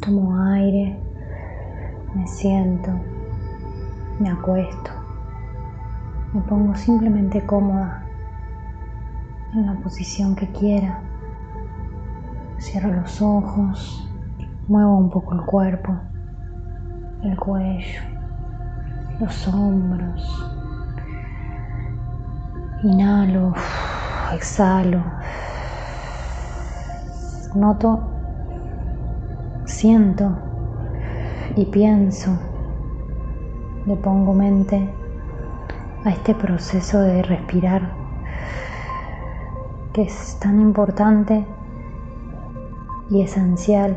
Tomo aire, me siento, me acuesto, me pongo simplemente cómoda en la posición que quiera. Cierro los ojos, muevo un poco el cuerpo, el cuello, los hombros. Inhalo, exhalo. Noto, siento y pienso. Le pongo mente a este proceso de respirar que es tan importante y esencial,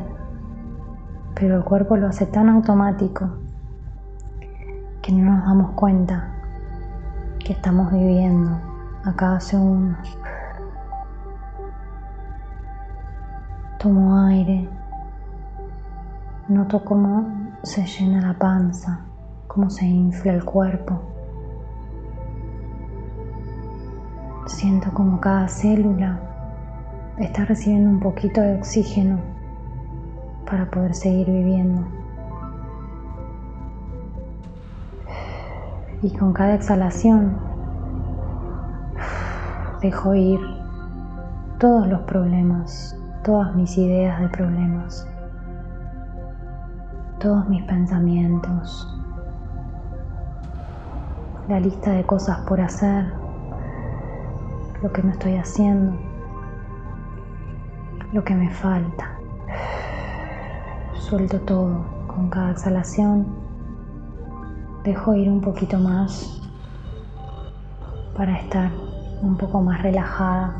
pero el cuerpo lo hace tan automático que no nos damos cuenta que estamos viviendo a cada segundo. Tomo aire, noto cómo se llena la panza, cómo se infla el cuerpo. Siento como cada célula está recibiendo un poquito de oxígeno para poder seguir viviendo. Y con cada exhalación dejo ir todos los problemas, todas mis ideas de problemas, todos mis pensamientos, la lista de cosas por hacer, lo que no estoy haciendo, lo que me falta. Suelto todo con cada exhalación. Dejo ir un poquito más para estar un poco más relajada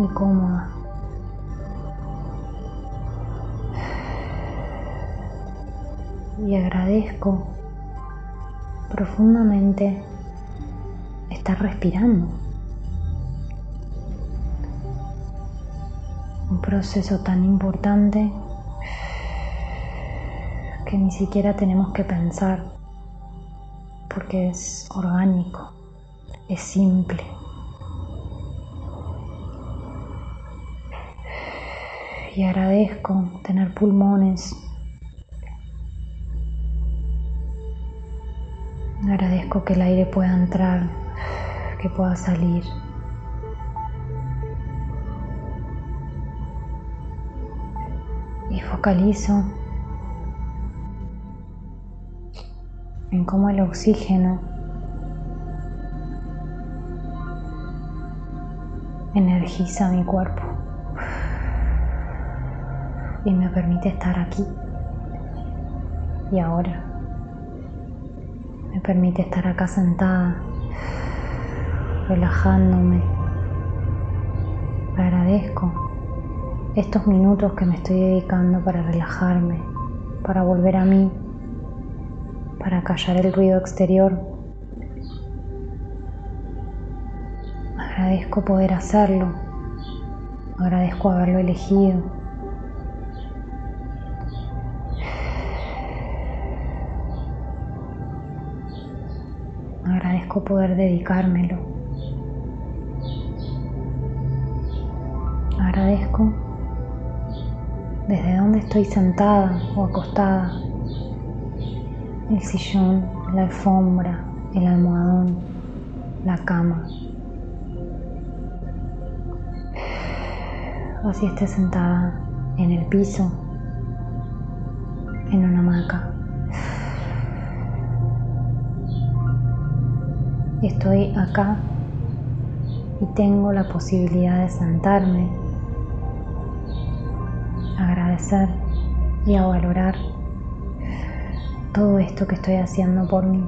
y cómoda. Y agradezco profundamente estar respirando. Un proceso tan importante que ni siquiera tenemos que pensar porque es orgánico es simple. Y agradezco tener pulmones. Agradezco que el aire pueda entrar, que pueda salir. Y focalizo en cómo el oxígeno energiza mi cuerpo y me permite estar aquí y ahora. Permite estar acá sentada, relajándome. Agradezco estos minutos que me estoy dedicando para relajarme, para volver a mí, para callar el ruido exterior Agradezco poder hacerlo. Agradezco haberlo elegido. Agradezco poder dedicármelo. Agradezco desde donde estoy sentada o acostada, el sillón, la alfombra, el almohadón, la cama. así esté sentada en el piso, en una hamaca. Estoy acá y tengo la posibilidad de sentarme, agradecer y a valorar todo esto que estoy haciendo por mí.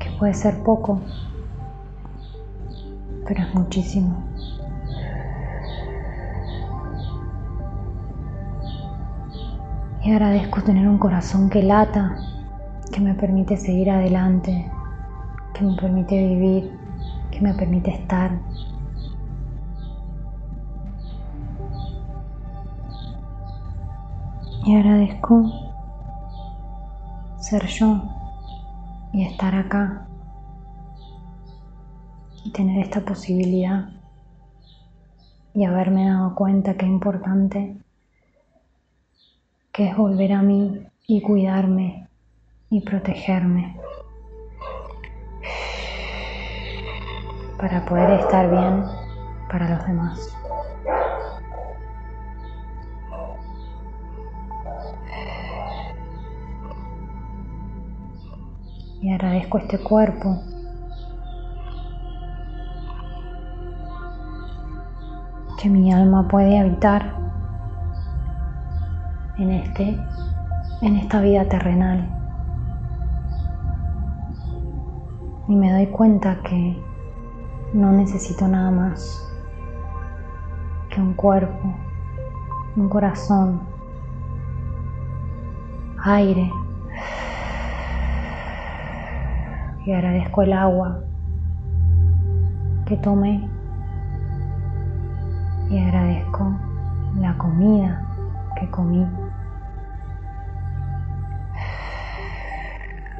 Que puede ser poco, pero es muchísimo. Y agradezco tener un corazón que lata, que me permite seguir adelante, que me permite vivir, que me permite estar. Y agradezco ser yo y estar acá y tener esta posibilidad y haberme dado cuenta qué importante que es volver a mí y cuidarme y protegerme para poder estar bien para los demás. Y agradezco este cuerpo que mi alma puede habitar en este en esta vida terrenal. Y me doy cuenta que no necesito nada más que un cuerpo, un corazón, aire. Y agradezco el agua que tomé y agradezco la comida que comí.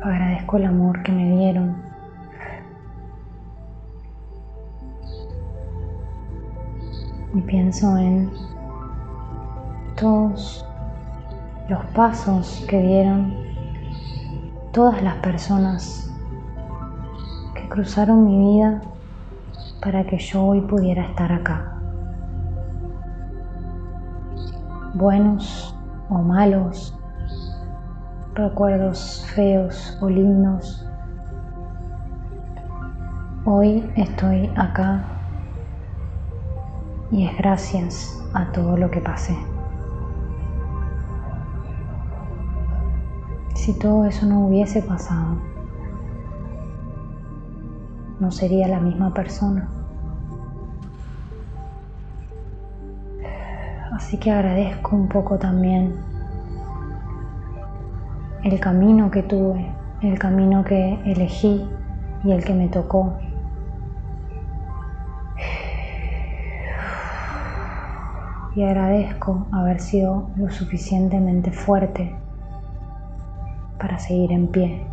Agradezco el amor que me dieron. Y pienso en todos los pasos que dieron todas las personas que cruzaron mi vida para que yo hoy pudiera estar acá. buenos o malos, recuerdos feos o lindos. Hoy estoy acá y es gracias a todo lo que pasé. Si todo eso no hubiese pasado, no sería la misma persona. Así que agradezco un poco también el camino que tuve, el camino que elegí y el que me tocó. Y agradezco haber sido lo suficientemente fuerte para seguir en pie.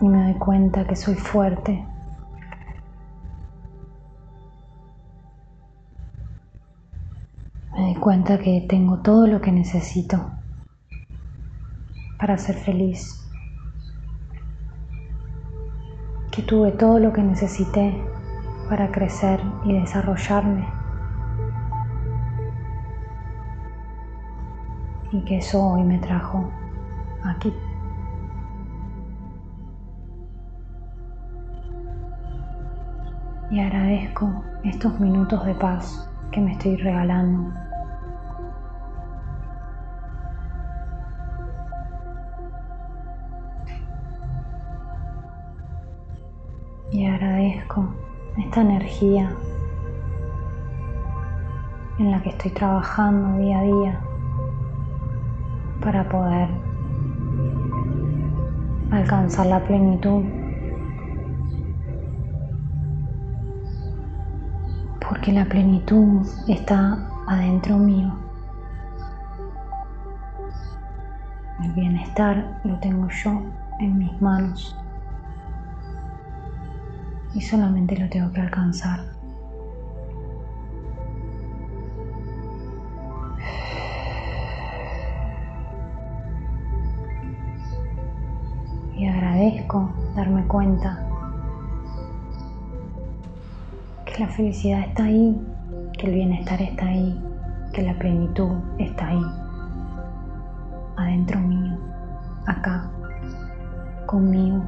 Y me doy cuenta que soy fuerte cuenta que tengo todo lo que necesito para ser feliz, que tuve todo lo que necesité para crecer y desarrollarme y que eso hoy me trajo aquí. Y agradezco estos minutos de paz que me estoy regalando. y agradezco esta energía en la que estoy trabajando día a día para poder alcanzar la plenitud. Porque la plenitud está adentro mío. El bienestar lo tengo yo en mis manos y solamente lo tengo que alcanzar. Y agradezco darme cuenta que la felicidad está ahí, que el bienestar está ahí, que la plenitud está ahí, adentro mío, acá, conmigo.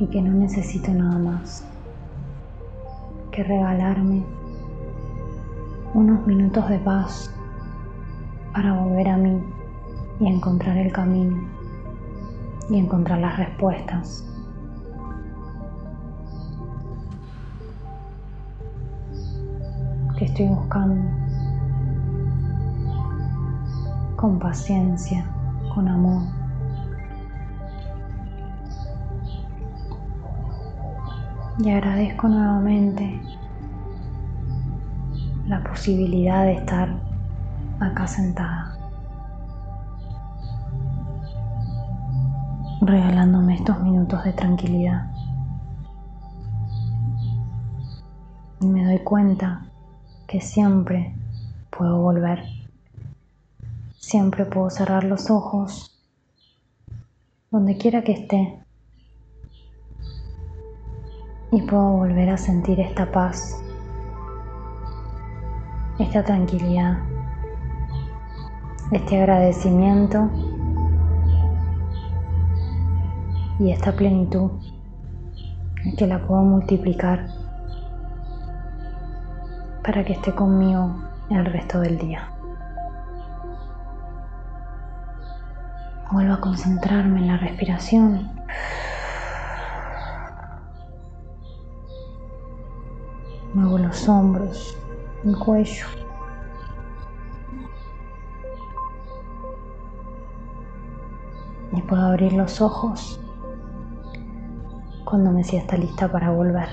Y que no necesito nada más que regalarme unos minutos de paz para volver a mí y encontrar el camino y encontrar las respuestas. que estoy buscando con paciencia, con amor. y agradezco nuevamente la posibilidad de estar acá sentada, regalándome estos minutos de tranquilidad. Y me doy cuenta que siempre puedo volver, siempre puedo cerrar los ojos, donde quiera que esté y puedo volver a sentir esta paz, esta tranquilidad, este agradecimiento y esta plenitud que la puedo multiplicar para que esté conmigo el resto del día. Vuelvo a concentrarme en la respiración. Los hombros, el cuello. Y puedo abrir los ojos cuando me sienta lista para volver.